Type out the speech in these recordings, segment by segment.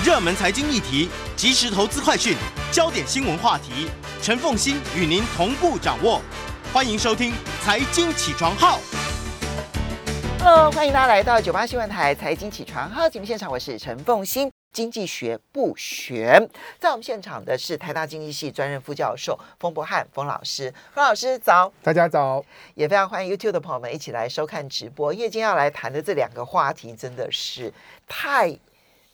热门财经议题、即时投资快讯、焦点新闻话题，陈凤欣与您同步掌握。欢迎收听《财经起床号》。Hello，欢迎大家来到九八新闻台《财经起床号》节目现场，我是陈凤欣。经济学不玄，在我们现场的是台大经济系专任副教授冯博翰冯老师，冯老师早，大家早，也非常欢迎 YouTube 的朋友们一起来收看直播。因为今天要来谈的这两个话题真的是太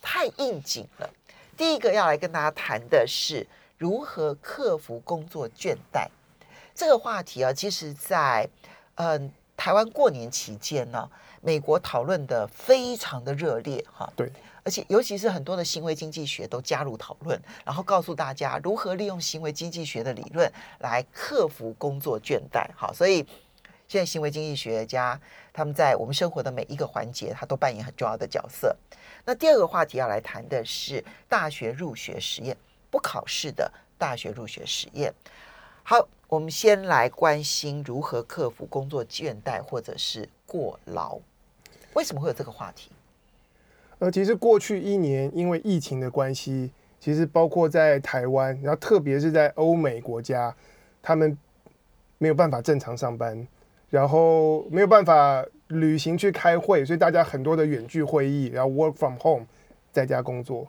太应景了。第一个要来跟大家谈的是如何克服工作倦怠，这个话题啊，其实在嗯、呃、台湾过年期间呢，美国讨论的非常的热烈哈，对。而且，尤其是很多的行为经济学都加入讨论，然后告诉大家如何利用行为经济学的理论来克服工作倦怠。好，所以现在行为经济学家他们在我们生活的每一个环节，他都扮演很重要的角色。那第二个话题要来谈的是大学入学实验，不考试的大学入学实验。好，我们先来关心如何克服工作倦怠或者是过劳。为什么会有这个话题？呃，其实过去一年，因为疫情的关系，其实包括在台湾，然后特别是在欧美国家，他们没有办法正常上班，然后没有办法旅行去开会，所以大家很多的远距会议，然后 work from home，在家工作。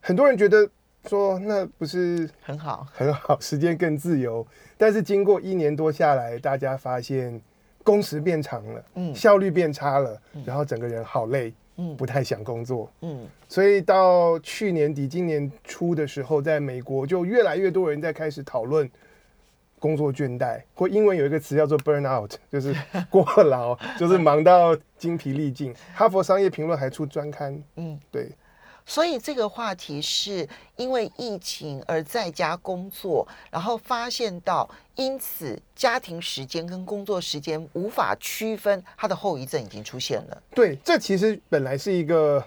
很多人觉得说，那不是很好，很好，时间更自由。但是经过一年多下来，大家发现工时变长了，嗯，效率变差了，然后整个人好累。嗯，不太想工作。嗯，所以到去年底、今年初的时候，在美国就越来越多人在开始讨论工作倦怠，或英文有一个词叫做 burnout，就是过劳，就是忙到精疲力尽。哈佛商业评论还出专刊。嗯，对。所以这个话题是因为疫情而在家工作，然后发现到因此家庭时间跟工作时间无法区分，它的后遗症已经出现了。对，这其实本来是一个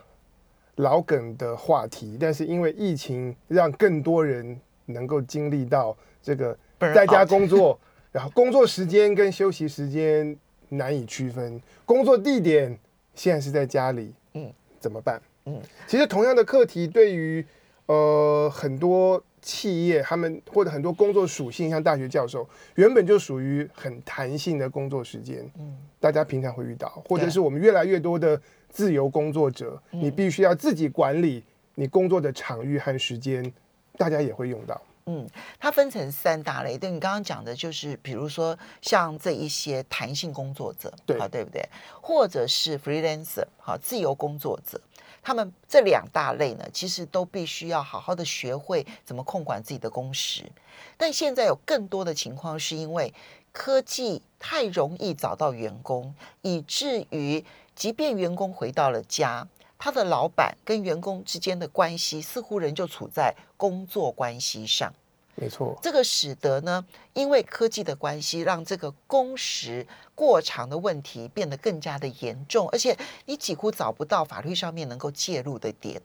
老梗的话题，但是因为疫情让更多人能够经历到这个在家工作，然后工作时间跟休息时间难以区分，工作地点现在是在家里，嗯，怎么办？嗯，其实同样的课题对于呃很多企业，他们或者很多工作属性，像大学教授，原本就属于很弹性的工作时间。嗯，大家平常会遇到，或者是我们越来越多的自由工作者，你必须要自己管理你工作的场域和时间，大家也会用到。嗯，它分成三大类。对，你刚刚讲的就是，比如说像这一些弹性工作者，对，对不对？或者是 freelancer，好，自由工作者。他们这两大类呢，其实都必须要好好的学会怎么控管自己的工时。但现在有更多的情况，是因为科技太容易找到员工，以至于即便员工回到了家，他的老板跟员工之间的关系似乎仍旧处在工作关系上。没错，这个使得呢，因为科技的关系，让这个工时过长的问题变得更加的严重，而且你几乎找不到法律上面能够介入的点。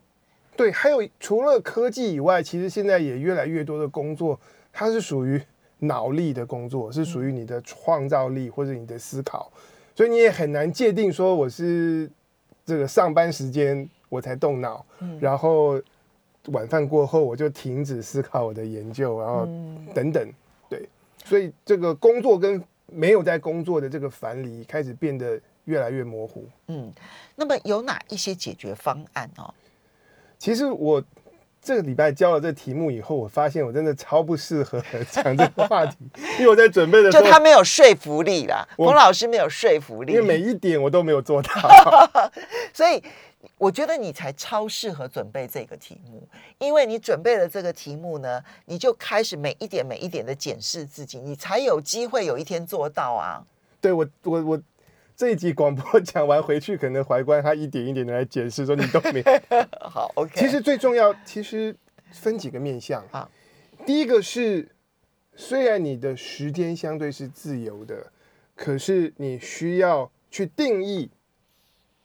对，还有除了科技以外，其实现在也越来越多的工作，它是属于脑力的工作，是属于你的创造力或者你的思考，所以你也很难界定说我是这个上班时间我才动脑，嗯，然后。晚饭过后，我就停止思考我的研究，然后等等，对，所以这个工作跟没有在工作的这个樊篱开始变得越来越模糊。嗯，那么有哪一些解决方案哦？其实我这个礼拜教了这题目以后，我发现我真的超不适合讲这个话题，因为我在准备的时候，就他没有说服力啦。冯老师没有说服力，因为每一点我都没有做到，所以。我觉得你才超适合准备这个题目，因为你准备了这个题目呢，你就开始每一点每一点的检视自己，你才有机会有一天做到啊。对，我我我这一集广播讲完回去，可能怀观他一点一点的来解释，说你都没 好 OK。其实最重要，其实分几个面向啊。第一个是，虽然你的时间相对是自由的，可是你需要去定义。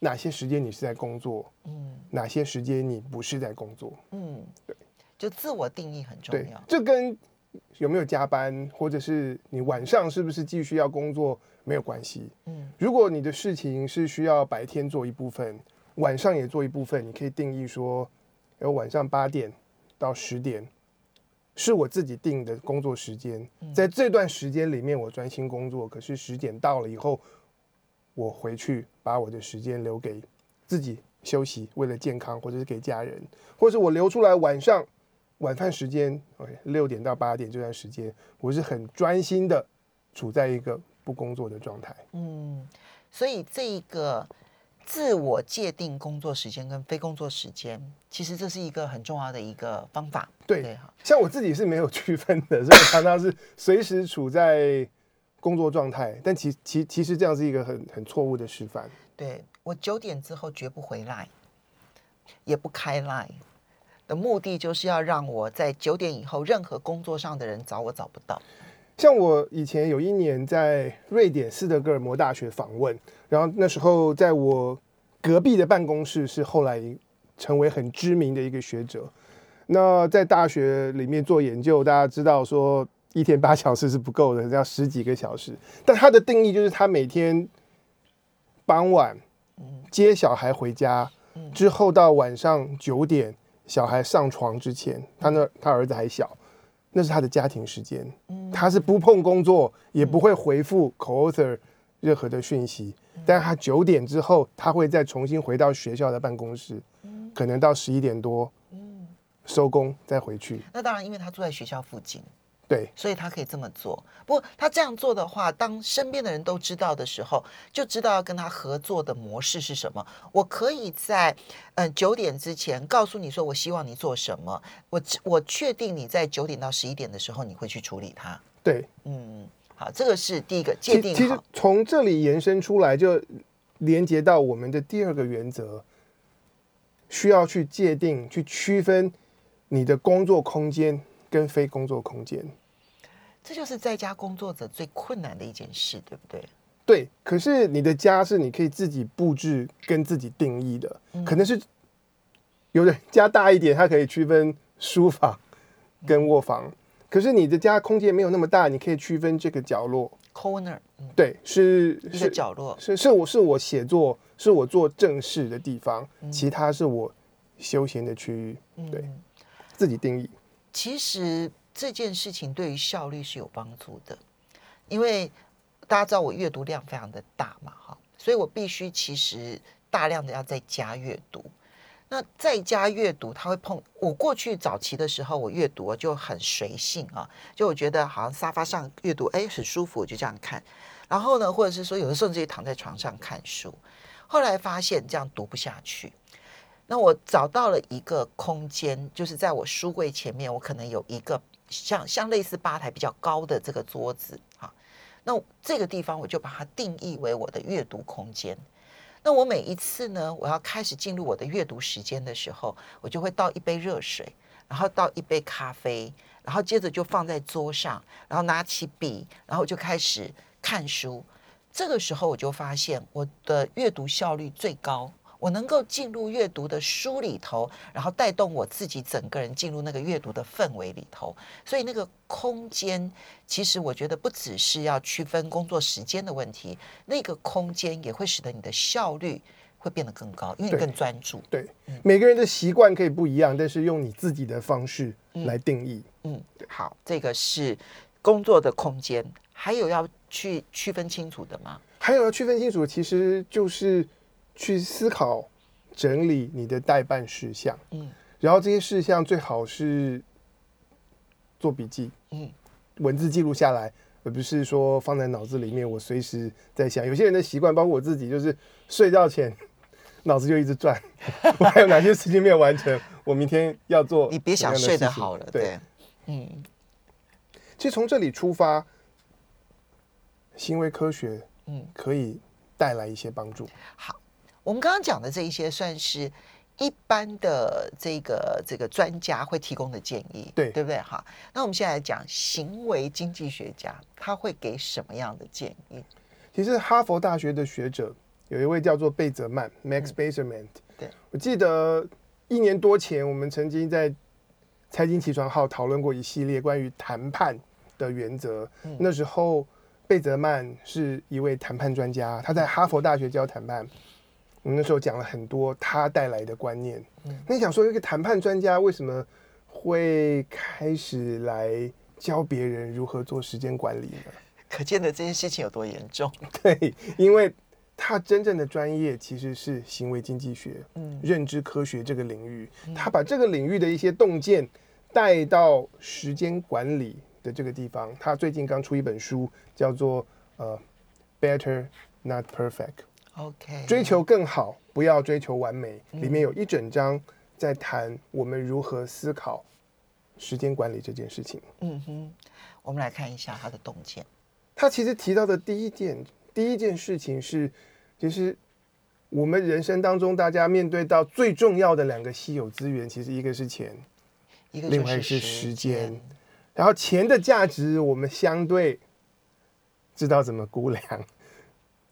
哪些时间你是在工作？嗯，哪些时间你不是在工作？嗯，对，就自我定义很重要。这跟有没有加班，或者是你晚上是不是继续要工作没有关系。嗯，如果你的事情是需要白天做一部分，晚上也做一部分，你可以定义说有晚上八点到十点，是我自己定的工作时间。在这段时间里面，我专心工作。可是十点到了以后，我回去把我的时间留给自己休息，为了健康，或者是给家人，或者我留出来晚上晚饭时间，OK，六点到八点这段时间，我是很专心的处在一个不工作的状态。嗯，所以这一个。自我界定工作时间跟非工作时间，其实这是一个很重要的一个方法。对，对像我自己是没有 区分的，所以常常是随时处在工作状态。但其其其实这样是一个很很错误的示范。对，我九点之后绝不回来，也不开 Line 的目的，就是要让我在九点以后，任何工作上的人找我找不到。像我以前有一年在瑞典斯德哥尔摩大学访问，然后那时候在我隔壁的办公室是后来成为很知名的一个学者。那在大学里面做研究，大家知道说一天八小时是不够的，要十几个小时。但他的定义就是他每天傍晚接小孩回家之后到晚上九点小孩上床之前，他那他儿子还小。那是他的家庭时间，他是不碰工作，也不会回复 co-author 任何的讯息。但他九点之后，他会再重新回到学校的办公室，可能到十一点多，收工再回去。那当然，因为他住在学校附近。对，所以他可以这么做。不过他这样做的话，当身边的人都知道的时候，就知道要跟他合作的模式是什么。我可以在嗯九点之前告诉你说，我希望你做什么。我我确定你在九点到十一点的时候，你会去处理它。对，嗯，好，这个是第一个界定好。其实从这里延伸出来，就连接到我们的第二个原则，需要去界定、去区分你的工作空间跟非工作空间。这就是在家工作者最困难的一件事，对不对？对。可是你的家是你可以自己布置跟自己定义的，嗯、可能是有的家大一点，它可以区分书房跟卧房。嗯、可是你的家空间没有那么大，你可以区分这个角落 corner，对，是一个角落，是是我是我写作，是我做正事的地方，嗯、其他是我休闲的区域，对，嗯、自己定义。其实。这件事情对于效率是有帮助的，因为大家知道我阅读量非常的大嘛，哈，所以我必须其实大量的要在家阅读。那在家阅读，他会碰我过去早期的时候，我阅读就很随性啊，就我觉得好像沙发上阅读，哎，很舒服，我就这样看。然后呢，或者是说有的时候自己躺在床上看书。后来发现这样读不下去。那我找到了一个空间，就是在我书柜前面，我可能有一个。像像类似吧台比较高的这个桌子啊，那这个地方我就把它定义为我的阅读空间。那我每一次呢，我要开始进入我的阅读时间的时候，我就会倒一杯热水，然后倒一杯咖啡，然后接着就放在桌上，然后拿起笔，然后就开始看书。这个时候我就发现我的阅读效率最高。我能够进入阅读的书里头，然后带动我自己整个人进入那个阅读的氛围里头。所以那个空间，其实我觉得不只是要区分工作时间的问题，那个空间也会使得你的效率会变得更高，因为你更专注。对，对嗯、每个人的习惯可以不一样，但是用你自己的方式来定义。嗯，嗯好，这个是工作的空间，还有要去区分清楚的吗？还有要区分清楚，其实就是。去思考、整理你的待办事项，嗯，然后这些事项最好是做笔记，嗯，文字记录下来，而不是说放在脑子里面，我随时在想。有些人的习惯，包括我自己，就是睡觉前 脑子就一直转，我还有哪些事情没有完成，我明天要做。你别想睡得好了，对，对嗯。其实从这里出发，行为科学，嗯，可以带来一些帮助。好。我们刚刚讲的这一些，算是一般的这个这个专家会提供的建议，对对不对？哈，那我们现在来讲行为经济学家，他会给什么样的建议？其实哈佛大学的学者有一位叫做贝泽曼 （Max Bazerman）。对，我记得一年多前，我们曾经在财经起床号讨论过一系列关于谈判的原则。嗯、那时候贝泽曼是一位谈判专家，他在哈佛大学教谈判。我们那时候讲了很多他带来的观念。嗯，那你想说一个谈判专家为什么会开始来教别人如何做时间管理呢？可见的这件事情有多严重。对，因为他真正的专业其实是行为经济学、嗯，认知科学这个领域。他把这个领域的一些洞见带到时间管理的这个地方。他最近刚出一本书，叫做呃，Better Not Perfect。OK，追求更好，不要追求完美。里面有一整章在谈我们如何思考时间管理这件事情。嗯哼，我们来看一下他的洞见。他其实提到的第一件第一件事情是，其实我们人生当中大家面对到最重要的两个稀有资源，其实一个是钱，一个另外是时间。然后钱的价值，我们相对知道怎么估量。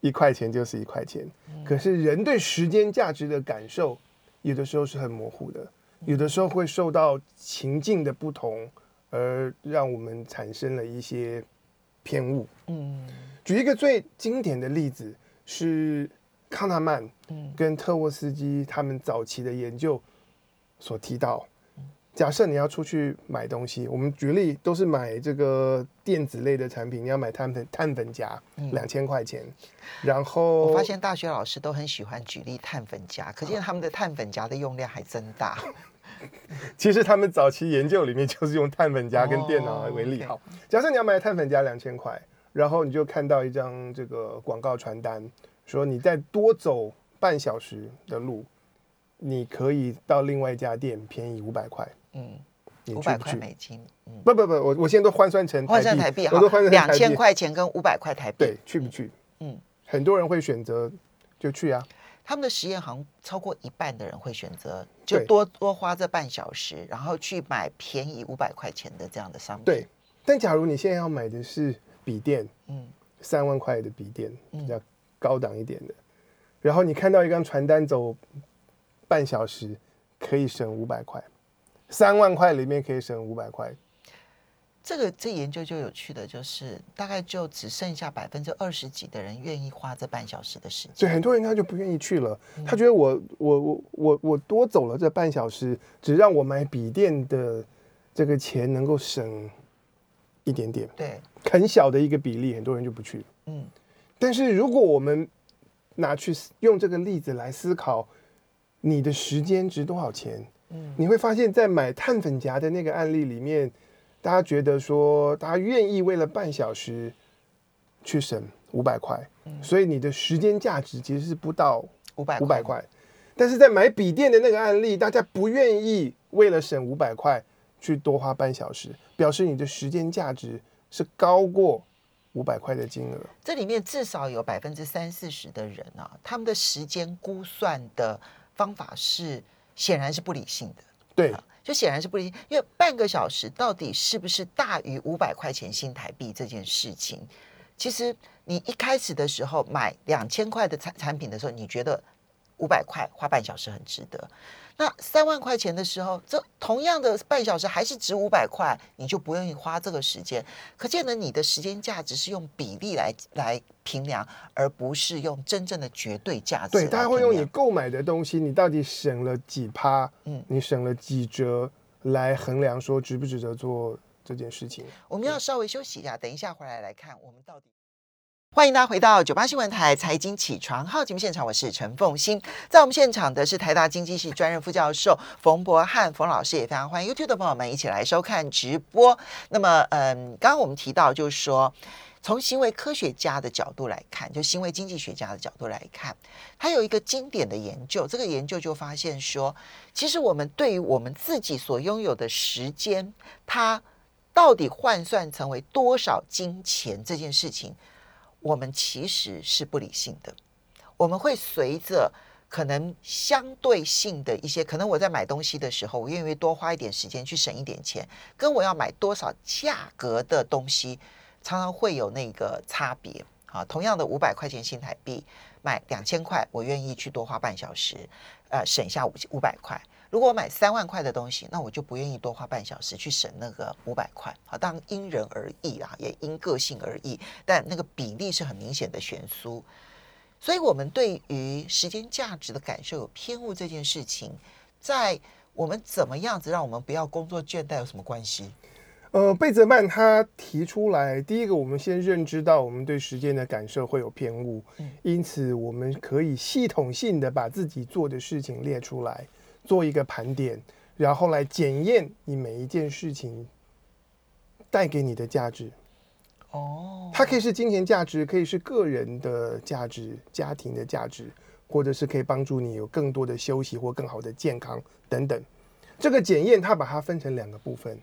一块钱就是一块钱，可是人对时间价值的感受，有的时候是很模糊的，有的时候会受到情境的不同，而让我们产生了一些偏误。嗯，举一个最经典的例子是康纳曼，跟特沃斯基他们早期的研究所提到。假设你要出去买东西，我们举例都是买这个电子类的产品，你要买碳粉碳粉夹，两千块钱。然后我发现大学老师都很喜欢举例碳粉夹，可见他们的碳粉夹的用量还真大。其实他们早期研究里面就是用碳粉夹跟电脑为例。好，假设你要买碳粉夹两千块，然后你就看到一张这个广告传单，说你再多走半小时的路，你可以到另外一家店便宜五百块。嗯，五百块美金。嗯，不不不，我我现在都换算成换算台币，我都换算两千块钱跟五百块台币。对，去不去？嗯，很多人会选择就去啊。他们的实验好像超过一半的人会选择就多多花这半小时，然后去买便宜五百块钱的这样的商品。对，但假如你现在要买的是笔电，嗯，三万块的笔电，比较高档一点的，然后你看到一张传单走半小时可以省五百块。三万块里面可以省五百块，这个这研究就有趣的就是，大概就只剩下百分之二十几的人愿意花这半小时的时间，所以很多人他就不愿意去了。他觉得我我我我我多走了这半小时，只让我买笔电的这个钱能够省一点点，对，很小的一个比例，很多人就不去。嗯，但是如果我们拿去用这个例子来思考，你的时间值多少钱？嗯，你会发现在买碳粉夹的那个案例里面，大家觉得说，大家愿意为了半小时去省五百块，所以你的时间价值其实是不到五百五百块。但是在买笔电的那个案例，大家不愿意为了省五百块去多花半小时，表示你的时间价值是高过五百块的金额。这里面至少有百分之三四十的人啊，他们的时间估算的方法是。显然是不理性的，对，就显然是不理性，因为半个小时到底是不是大于五百块钱新台币这件事情，其实你一开始的时候买两千块的产产品的时候，你觉得五百块花半小时很值得。那三万块钱的时候，这同样的半小时还是值五百块，你就不愿意花这个时间。可见呢，你的时间价值是用比例来来评量，而不是用真正的绝对价值。对，他会用你购买的东西，你到底省了几趴？嗯，你省了几折来衡量说值不值得做这件事情。我们要稍微休息一下，等一下回来来看我们到底。欢迎大家回到九八新闻台财经起床号节目现场，我是陈凤欣。在我们现场的是台大经济系专任副教授冯博翰冯老师，也非常欢迎 YouTube 的朋友们一起来收看直播。那么，嗯，刚刚我们提到，就是说，从行为科学家的角度来看，就行为经济学家的角度来看，他有一个经典的研究，这个研究就发现说，其实我们对于我们自己所拥有的时间，它到底换算成为多少金钱这件事情。我们其实是不理性的，我们会随着可能相对性的一些，可能我在买东西的时候，我愿意多花一点时间去省一点钱，跟我要买多少价格的东西，常常会有那个差别。啊，同样的五百块钱新台币，买两千块，我愿意去多花半小时，呃，省下五五百块。如果我买三万块的东西，那我就不愿意多花半小时去省那个五百块。好，当然因人而异啊，也因个性而异，但那个比例是很明显的悬殊。所以我们对于时间价值的感受有偏误这件事情，在我们怎么样子让我们不要工作倦怠有什么关系？呃，贝泽曼他提出来，第一个，我们先认知到我们对时间的感受会有偏误，嗯，因此我们可以系统性的把自己做的事情列出来，做一个盘点，然后来检验你每一件事情带给你的价值。哦，它可以是金钱价值，可以是个人的价值、家庭的价值，或者是可以帮助你有更多的休息或更好的健康等等。这个检验，它把它分成两个部分。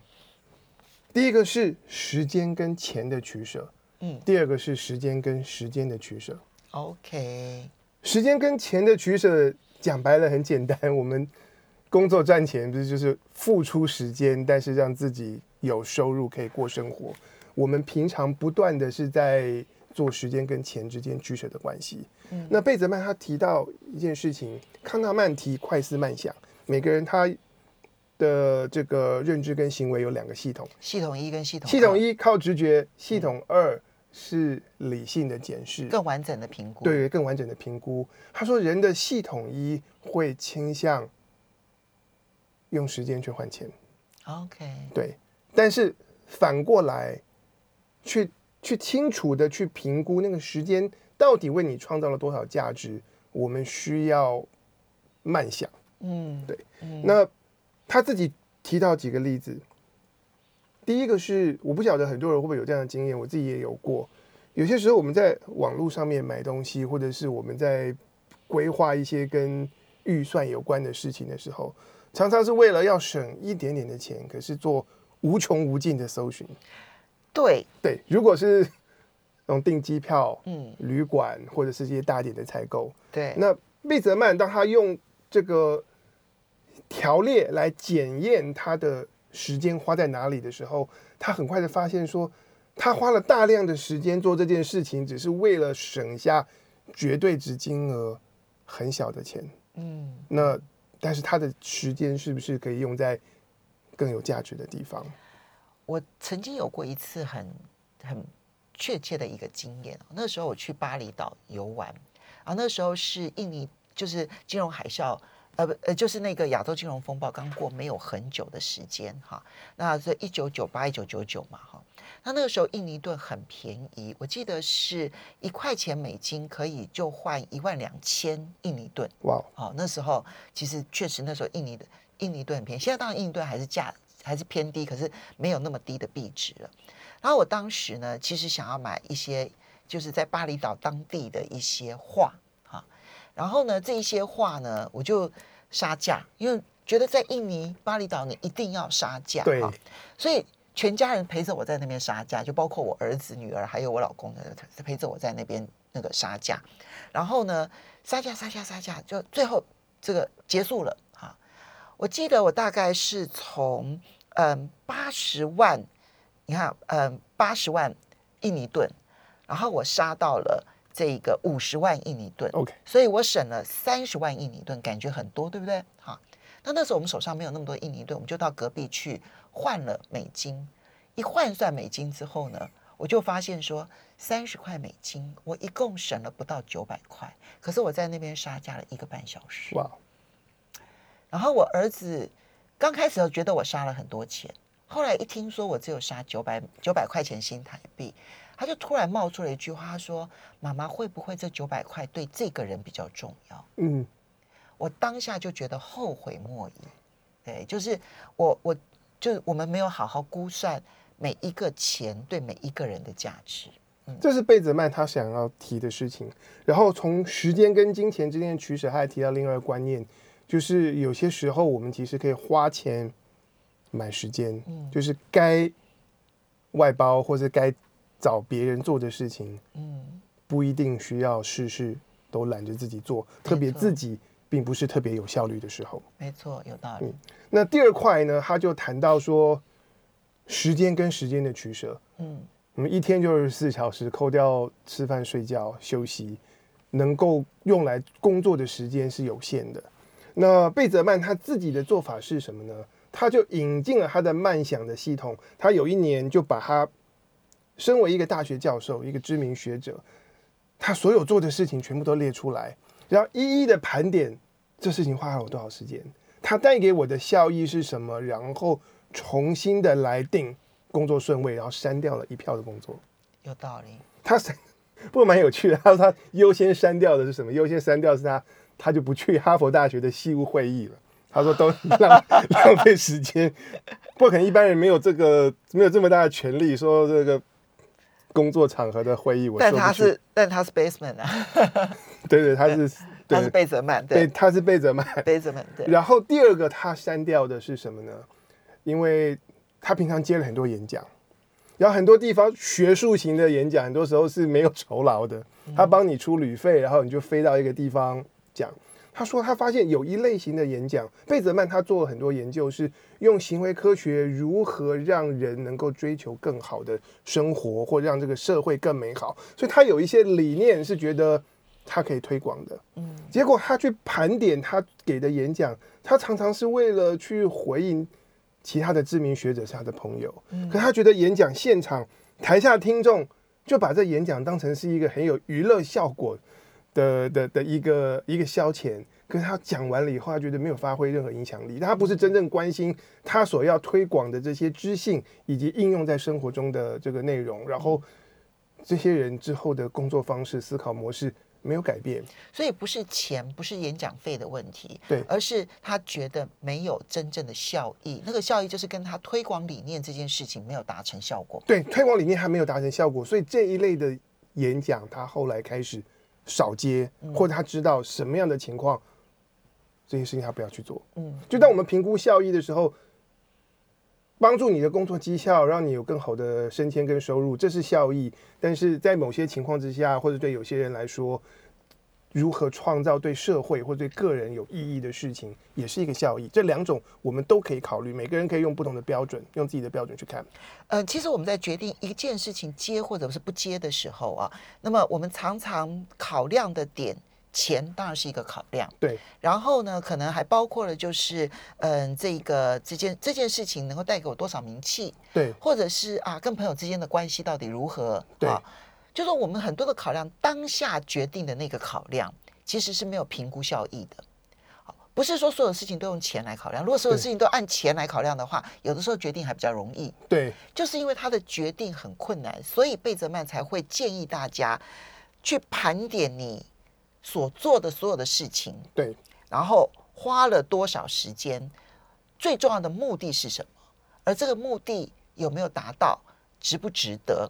第一个是时间跟钱的取舍，嗯，第二个是时间跟时间的取舍。OK，时间跟钱的取舍，讲白了很简单，我们工作赚钱不是就是付出时间，但是让自己有收入可以过生活。我们平常不断的是在做时间跟钱之间取舍的关系。嗯，那贝泽曼他提到一件事情，康纳曼提快思慢想，每个人他。的这个认知跟行为有两个系统，系统一跟系统二。系统一靠直觉，系统二是理性的检视，更完整的评估。对，更完整的评估。他说，人的系统一会倾向用时间去换钱。OK，对。但是反过来，去去清楚的去评估那个时间到底为你创造了多少价值，我们需要慢想。嗯，对。嗯、那他自己提到几个例子，第一个是我不晓得很多人会不会有这样的经验，我自己也有过。有些时候我们在网络上面买东西，或者是我们在规划一些跟预算有关的事情的时候，常常是为了要省一点点的钱，可是做无穷无尽的搜寻。对对，如果是那种订机票、嗯，旅馆或者是一些大点的采购，对，那贝泽曼当他用这个。条列来检验他的时间花在哪里的时候，他很快的发现说，他花了大量的时间做这件事情，只是为了省下绝对值金额很小的钱。嗯，那但是他的时间是不是可以用在更有价值的地方？我曾经有过一次很很确切的一个经验，那时候我去巴厘岛游玩，啊那时候是印尼，就是金融海啸。呃不呃，就是那个亚洲金融风暴刚过没有很久的时间哈，那是一九九八一九九九嘛哈，那那个时候印尼盾很便宜，我记得是一块钱美金可以就换一万两千印尼盾哇，好那时候其实确实那时候印尼的印尼盾很便宜，现在当然印尼盾还是价还是偏低，可是没有那么低的币值了。然后我当时呢，其实想要买一些就是在巴厘岛当地的一些画。然后呢，这一些画呢，我就杀价，因为觉得在印尼巴厘岛你一定要杀价，对，所以全家人陪着我在那边杀价，就包括我儿子、女儿还有我老公的陪着我在那边那个杀价。然后呢，杀价、杀价、杀价，就最后这个结束了啊。我记得我大概是从嗯八十万，你看嗯八十万印尼盾，然后我杀到了。这个五十万印尼盾，OK，所以我省了三十万印尼盾，感觉很多，对不对？好，那那时候我们手上没有那么多印尼盾，我们就到隔壁去换了美金。一换算美金之后呢，我就发现说三十块美金，我一共省了不到九百块。可是我在那边杀价了一个半小时。哇！然后我儿子刚开始觉得我杀了很多钱，后来一听说我只有杀九百九百块钱新台币。他就突然冒出了一句话，他说：“妈妈会不会这九百块对这个人比较重要？”嗯，我当下就觉得后悔莫及。对，就是我，我就我们没有好好估算每一个钱对每一个人的价值。嗯，这是贝泽曼他想要提的事情。然后从时间跟金钱之间的取舍，他还提到另外一个观念，就是有些时候我们其实可以花钱买时间，嗯，就是该外包或者该。找别人做的事情，嗯，不一定需要事事都揽着自己做，特别自己并不是特别有效率的时候。没错，有道理。嗯，那第二块呢，他就谈到说，时间跟时间的取舍。嗯，我们一天就二十四小时，扣掉吃饭、睡觉、休息，能够用来工作的时间是有限的。那贝泽曼他自己的做法是什么呢？他就引进了他的慢想的系统，他有一年就把他。身为一个大学教授，一个知名学者，他所有做的事情全部都列出来，然后一一的盘点这事情花了我多少时间，他带给我的效益是什么，然后重新的来定工作顺位，然后删掉了一票的工作。有道理。他删，不过蛮有趣的。他说他优先删掉的是什么？优先删掉是他，他就不去哈佛大学的西屋会议了。他说都浪浪费时间，不可能一般人没有这个没有这么大的权利说这个工作场合的会议我。但他是但他是 Baseman 啊，对对，他是他是贝泽曼，对，他是贝泽曼，贝泽曼。对。然后第二个他删掉的是什么呢？因为他平常接了很多演讲。然后很多地方学术型的演讲，很多时候是没有酬劳的，他帮你出旅费，然后你就飞到一个地方讲。他说他发现有一类型的演讲，贝泽曼他做了很多研究，是用行为科学如何让人能够追求更好的生活，或让这个社会更美好。所以他有一些理念是觉得他可以推广的。嗯，结果他去盘点他给的演讲，他常常是为了去回应。其他的知名学者是他的朋友，可他觉得演讲现场台下听众就把这演讲当成是一个很有娱乐效果的的的一个一个消遣，可是他讲完了以后，他觉得没有发挥任何影响力，他不是真正关心他所要推广的这些知性以及应用在生活中的这个内容，然后这些人之后的工作方式、思考模式。没有改变，所以不是钱，不是演讲费的问题，对，而是他觉得没有真正的效益。那个效益就是跟他推广理念这件事情没有达成效果。对，推广理念还没有达成效果，所以这一类的演讲他后来开始少接，或者他知道什么样的情况，这些事情他不要去做。嗯，就当我们评估效益的时候。帮助你的工作绩效，让你有更好的升迁跟收入，这是效益。但是在某些情况之下，或者对有些人来说，如何创造对社会或对个人有意义的事情，也是一个效益。这两种我们都可以考虑，每个人可以用不同的标准，用自己的标准去看。呃，其实我们在决定一件事情接或者是不接的时候啊，那么我们常常考量的点。钱当然是一个考量，对。然后呢，可能还包括了就是，嗯，这个这件这件事情能够带给我多少名气，对。或者是啊，跟朋友之间的关系到底如何，对。啊，就是我们很多的考量，当下决定的那个考量，其实是没有评估效益的。不是说所有事情都用钱来考量。如果所有事情都按钱来考量的话，有的时候决定还比较容易。对。就是因为他的决定很困难，所以贝泽曼才会建议大家去盘点你。所做的所有的事情，对，然后花了多少时间，最重要的目的是什么？而这个目的有没有达到，值不值得？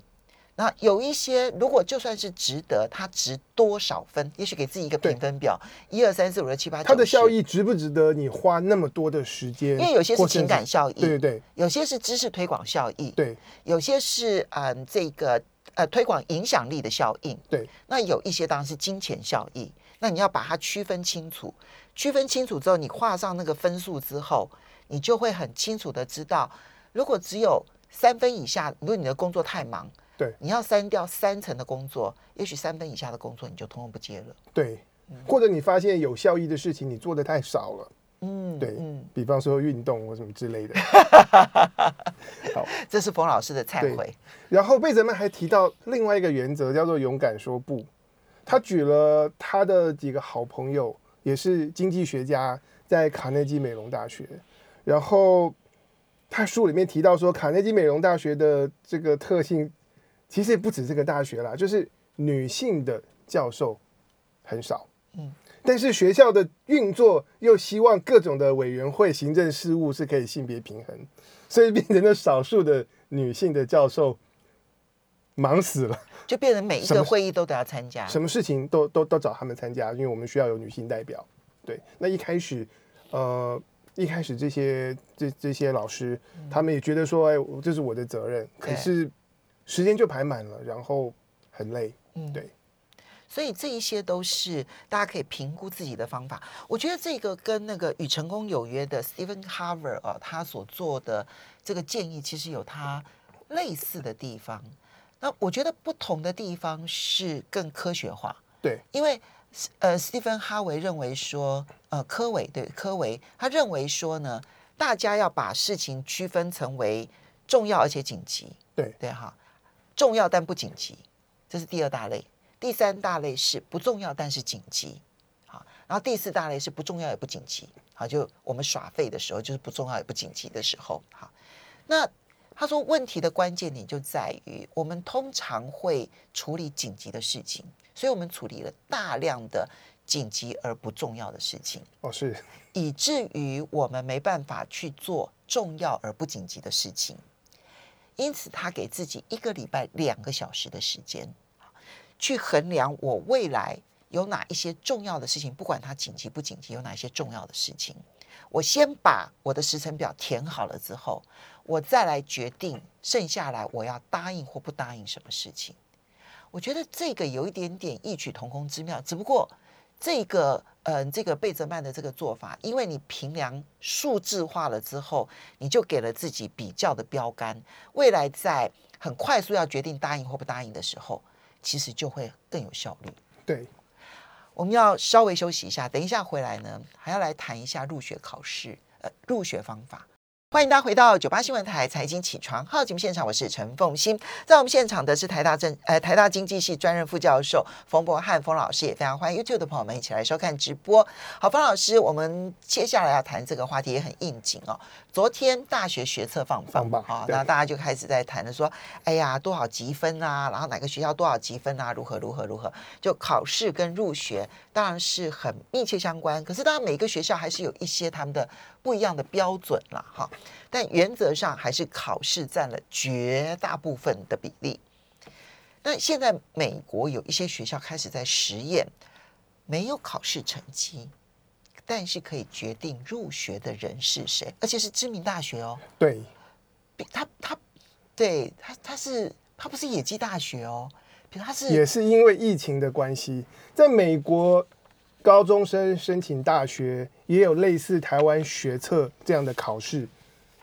那有一些，如果就算是值得，它值多少分？也许给自己一个评分表，一二三四五六七八九。它的效益值不值得你花那么多的时间？因为有些是情感效益，对对对，有些是知识推广效益，对，有些是嗯这个。呃，推广影响力的效应，对，那有一些当然是金钱效益，那你要把它区分清楚，区分清楚之后，你画上那个分数之后，你就会很清楚的知道，如果只有三分以下，如果你的工作太忙，对，你要删掉三成的工作，也许三分以下的工作你就通通不接了，对，或者你发现有效益的事情你做的太少了。嗯，对，嗯，比方说运动或什么之类的。好，这是冯老师的忏悔。然后贝泽曼还提到另外一个原则，叫做勇敢说不。他举了他的几个好朋友，也是经济学家，在卡内基美容大学。然后他书里面提到说，卡内基美容大学的这个特性，其实也不止这个大学啦，就是女性的教授很少。嗯。但是学校的运作又希望各种的委员会、行政事务是可以性别平衡，所以变成了少数的女性的教授忙死了，就变成每一个会议都得要参加，什么事情都都都找他们参加，因为我们需要有女性代表。对，那一开始，呃，一开始这些这这些老师，他们也觉得说，哎，这是我的责任，可是时间就排满了，然后很累，嗯，对。所以这一些都是大家可以评估自己的方法。我觉得这个跟那个与成功有约的 Stephen Harvey 啊，他所做的这个建议其实有他类似的地方。那我觉得不同的地方是更科学化。对，因为呃，Stephen Harvey 认为说，呃，科维对科维，他认为说呢，大家要把事情区分成为重要而且紧急。对对哈，重要但不紧急，这是第二大类。第三大类是不重要但是紧急，好，然后第四大类是不重要也不紧急，好，就我们耍废的时候，就是不重要也不紧急的时候，好，那他说问题的关键点就在于，我们通常会处理紧急的事情，所以我们处理了大量的紧急而不重要的事情，哦，是，以至于我们没办法去做重要而不紧急的事情。因此，他给自己一个礼拜两个小时的时间，去衡量我未来有哪一些重要的事情，不管它紧急不紧急，有哪一些重要的事情，我先把我的时程表填好了之后，我再来决定剩下来我要答应或不答应什么事情。我觉得这个有一点点异曲同工之妙，只不过。这个、呃，这个贝泽曼的这个做法，因为你平量数字化了之后，你就给了自己比较的标杆，未来在很快速要决定答应或不答应的时候，其实就会更有效率。对，我们要稍微休息一下，等一下回来呢，还要来谈一下入学考试，呃，入学方法。欢迎大家回到九八新闻台财经起床号节目现场，我是陈凤欣。在我们现场的是台大政呃台大经济系专任副教授冯博翰冯老师，也非常欢迎 YouTube 的朋友们一起来收看直播。好，冯老师，我们接下来要谈这个话题也很应景哦。昨天大学学测放榜，好、哦，那大家就开始在谈的说，哎呀，多少积分啊？然后哪个学校多少积分啊？如何如何如何？就考试跟入学当然是很密切相关，可是当然每个学校还是有一些他们的不一样的标准了哈。哦但原则上还是考试占了绝大部分的比例。那现在美国有一些学校开始在实验，没有考试成绩，但是可以决定入学的人是谁，而且是知名大学哦。对，他他对他他是他不是野鸡大学哦，比如他是也是因为疫情的关系，在美国高中生申请大学也有类似台湾学测这样的考试。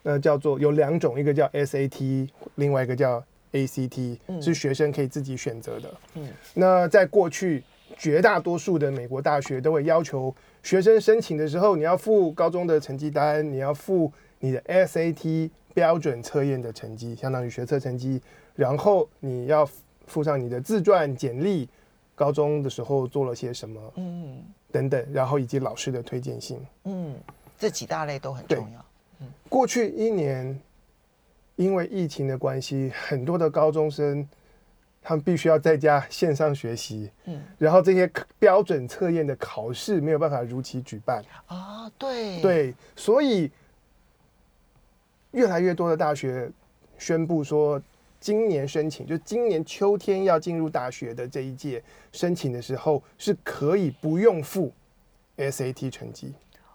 那叫做有两种，一个叫 SAT，另外一个叫 ACT，嗯，是学生可以自己选择的。嗯，那在过去，绝大多数的美国大学都会要求学生申请的时候，你要附高中的成绩单，你要附你的 SAT 标准测验的成绩，相当于学测成绩，然后你要附上你的自传简历，高中的时候做了些什么，嗯，等等，然后以及老师的推荐信，嗯，这几大类都很重要。过去一年，因为疫情的关系，很多的高中生他们必须要在家线上学习，嗯，然后这些标准测验的考试没有办法如期举办。啊，对。对，所以越来越多的大学宣布说，今年申请就今年秋天要进入大学的这一届申请的时候，是可以不用付 SAT 成绩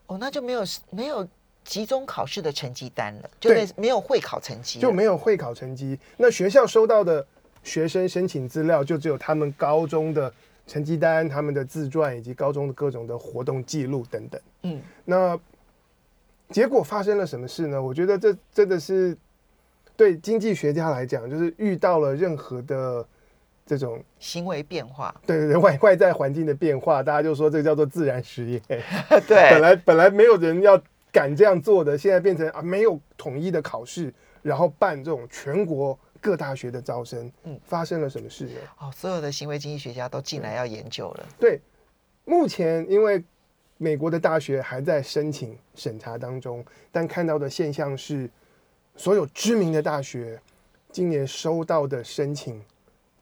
哦，那就没有没有。集中考试的成绩单了，就没有会考成绩，就没有会考成绩。那学校收到的学生申请资料，就只有他们高中的成绩单、他们的自传以及高中的各种的活动记录等等。嗯，那结果发生了什么事呢？我觉得这真的是对经济学家来讲，就是遇到了任何的这种行为变化，对对对，外外在环境的变化，大家就说这个叫做自然实验。对，本来本来没有人要。敢这样做的，现在变成啊，没有统一的考试，然后办这种全国各大学的招生，嗯，发生了什么事呢？哦，所有的行为经济学家都进来要研究了。对，目前因为美国的大学还在申请审查当中，但看到的现象是，所有知名的大学今年收到的申请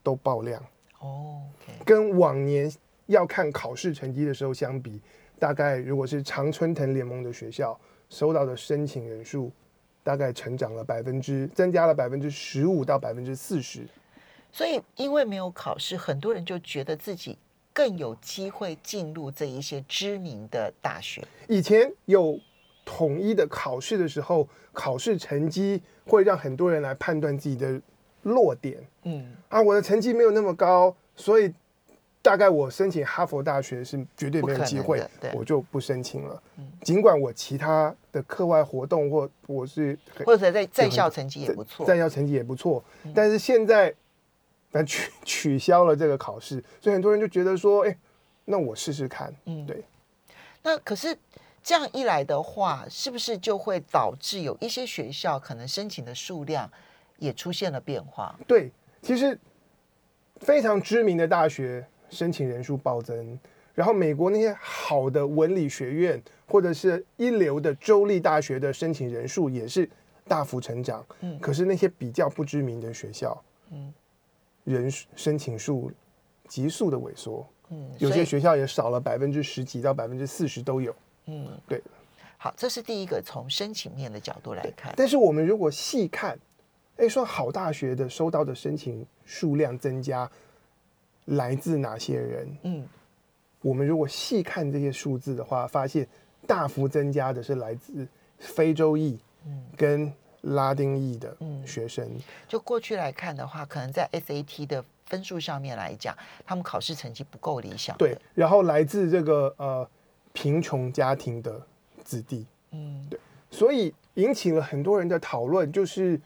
都爆量。哦跟往年要看考试成绩的时候相比。大概如果是常春藤联盟的学校收到的申请人数，大概成长了百分之，增加了百分之十五到百分之四十。所以因为没有考试，很多人就觉得自己更有机会进入这一些知名的大学。以前有统一的考试的时候，考试成绩会让很多人来判断自己的弱点。嗯，啊，我的成绩没有那么高，所以。大概我申请哈佛大学是绝对没有机会，我就不申请了。尽管我其他的课外活动或我是或者在在校成绩也不错，在校成绩也不错，但是现在反正取取消了这个考试，所以很多人就觉得说，哎，那我试试看。嗯，对。那可是这样一来的话，是不是就会导致有一些学校可能申请的数量也出现了变化？对，其实。非常知名的大学申请人数暴增，然后美国那些好的文理学院或者是一流的州立大学的申请人数也是大幅成长。嗯，可是那些比较不知名的学校，嗯，人申请数急速的萎缩。嗯，有些学校也少了百分之十几到百分之四十都有。嗯，对。好，这是第一个从申请面的角度来看。但是我们如果细看，哎，说好大学的收到的申请数量增加，来自哪些人？嗯，我们如果细看这些数字的话，发现大幅增加的是来自非洲裔，跟拉丁裔的学生。嗯，就过去来看的话，可能在 SAT 的分数上面来讲，他们考试成绩不够理想。对，然后来自这个呃贫穷家庭的子弟，嗯，对，所以引起了很多人的讨论，就是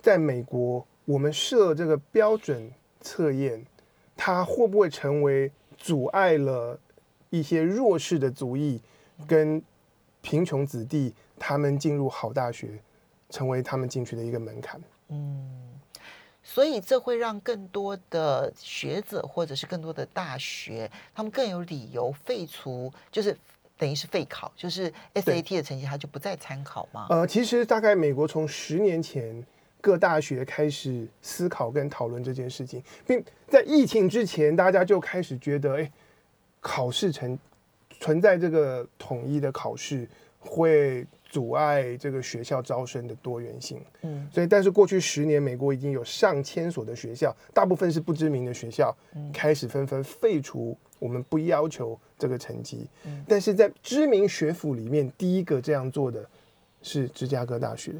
在美国，我们设这个标准测验，它会不会成为阻碍了一些弱势的族裔跟贫穷子弟他们进入好大学，成为他们进去的一个门槛？嗯。所以这会让更多的学者或者是更多的大学，他们更有理由废除，就是等于是废考，就是 SAT 的成绩，他就不再参考吗？呃，其实大概美国从十年前各大学开始思考跟讨论这件事情，并在疫情之前，大家就开始觉得，哎，考试成存在这个统一的考试会。阻碍这个学校招生的多元性，嗯，所以但是过去十年，美国已经有上千所的学校，大部分是不知名的学校，开始纷纷废除我们不要求这个成绩，嗯，但是在知名学府里面，第一个这样做的是芝加哥大学，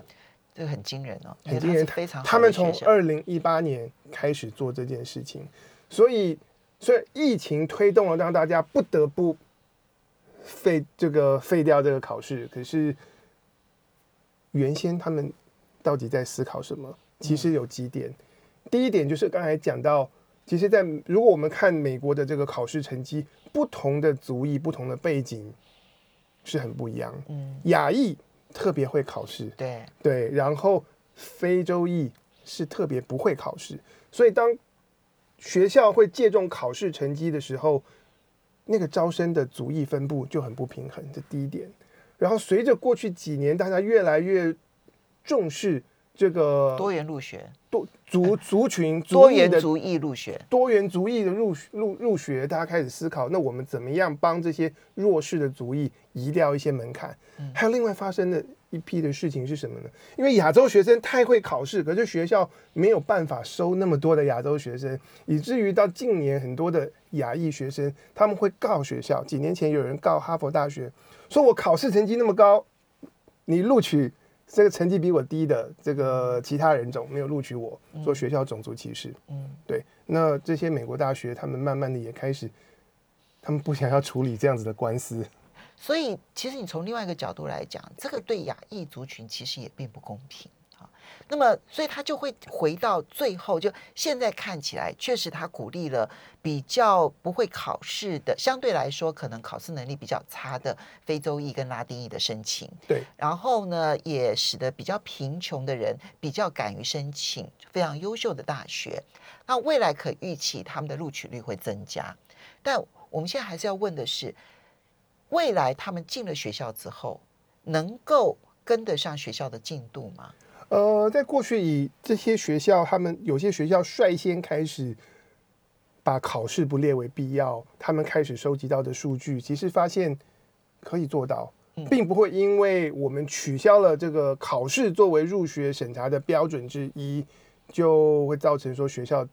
这个很惊人哦，很惊人，非常他们从二零一八年开始做这件事情，所以所以疫情推动了，让大家不得不废这个废掉这个考试，可是。原先他们到底在思考什么？其实有几点。第一点就是刚才讲到，其实，在如果我们看美国的这个考试成绩，不同的族裔、不同的背景是很不一样。嗯，亚裔特别会考试，对对，然后非洲裔是特别不会考试，所以当学校会借重考试成绩的时候，那个招生的族裔分布就很不平衡。这第一点。然后随着过去几年，大家越来越重视这个多元入学、多族 族群多元族裔入学、多元族裔的入入入学，大家开始思考，那我们怎么样帮这些弱势的族裔移掉一些门槛？还有另外发生的一批的事情是什么呢？因为亚洲学生太会考试，可是学校没有办法收那么多的亚洲学生，以至于到近年很多的亚裔学生他们会告学校。几年前有人告哈佛大学。说我考试成绩那么高，你录取这个成绩比我低的这个其他人种没有录取我，说学校种族歧视。嗯，对。那这些美国大学，他们慢慢的也开始，他们不想要处理这样子的官司。所以，其实你从另外一个角度来讲，这个对亚裔族群其实也并不公平啊。那么，所以他就会回到最后，就现在看起来，确实他鼓励了比较不会考试的，相对来说可能考试能力比较差的非洲裔跟拉丁裔的申请。对，然后呢，也使得比较贫穷的人比较敢于申请非常优秀的大学。那未来可预期他们的录取率会增加。但我们现在还是要问的是，未来他们进了学校之后，能够跟得上学校的进度吗？呃，在过去，以这些学校，他们有些学校率先开始把考试不列为必要，他们开始收集到的数据，其实发现可以做到，并不会因为我们取消了这个考试作为入学审查的标准之一，就会造成说学校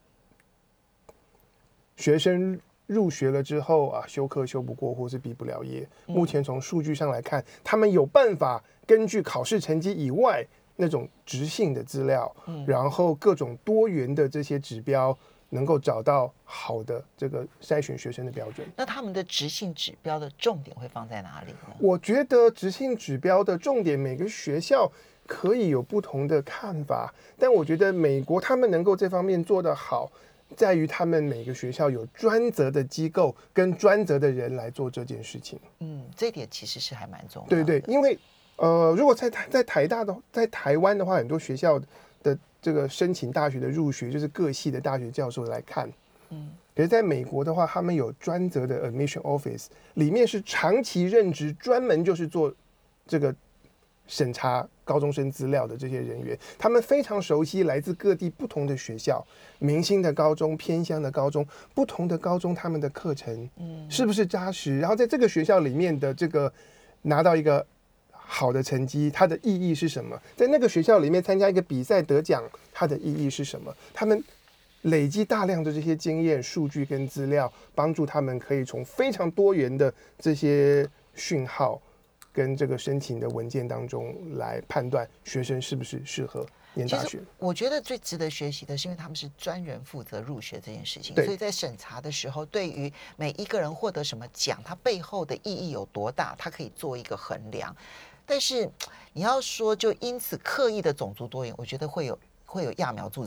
学生入学了之后啊，修课修不过，或是毕不了业。目前从数据上来看，他们有办法根据考试成绩以外。那种直性的资料，然后各种多元的这些指标，能够找到好的这个筛选学生的标准。那他们的直性指标的重点会放在哪里呢？我觉得直性指标的重点，每个学校可以有不同的看法。但我觉得美国他们能够这方面做得好，在于他们每个学校有专责的机构跟专责的人来做这件事情。嗯，这一点其实是还蛮重要的。对对，因为。呃，如果在台在台大的在台湾的话，很多学校的这个申请大学的入学，就是各系的大学教授来看。嗯，可是在美国的话，他们有专责的 admission office，里面是长期任职，专门就是做这个审查高中生资料的这些人员，他们非常熟悉来自各地不同的学校、明星的高中、偏乡的高中、不同的高中，他们的课程，嗯，是不是扎实？然后在这个学校里面的这个拿到一个好的成绩，它的意义是什么？在那个学校里面参加一个比赛得奖，它的意义是什么？他们。累积大量的这些经验、数据跟资料，帮助他们可以从非常多元的这些讯号跟这个申请的文件当中来判断学生是不是适合念大学。我觉得最值得学习的是，因为他们是专人负责入学这件事情，所以在审查的时候，对于每一个人获得什么奖，它背后的意义有多大，它可以做一个衡量。但是你要说就因此刻意的种族多元，我觉得会有会有揠苗助长。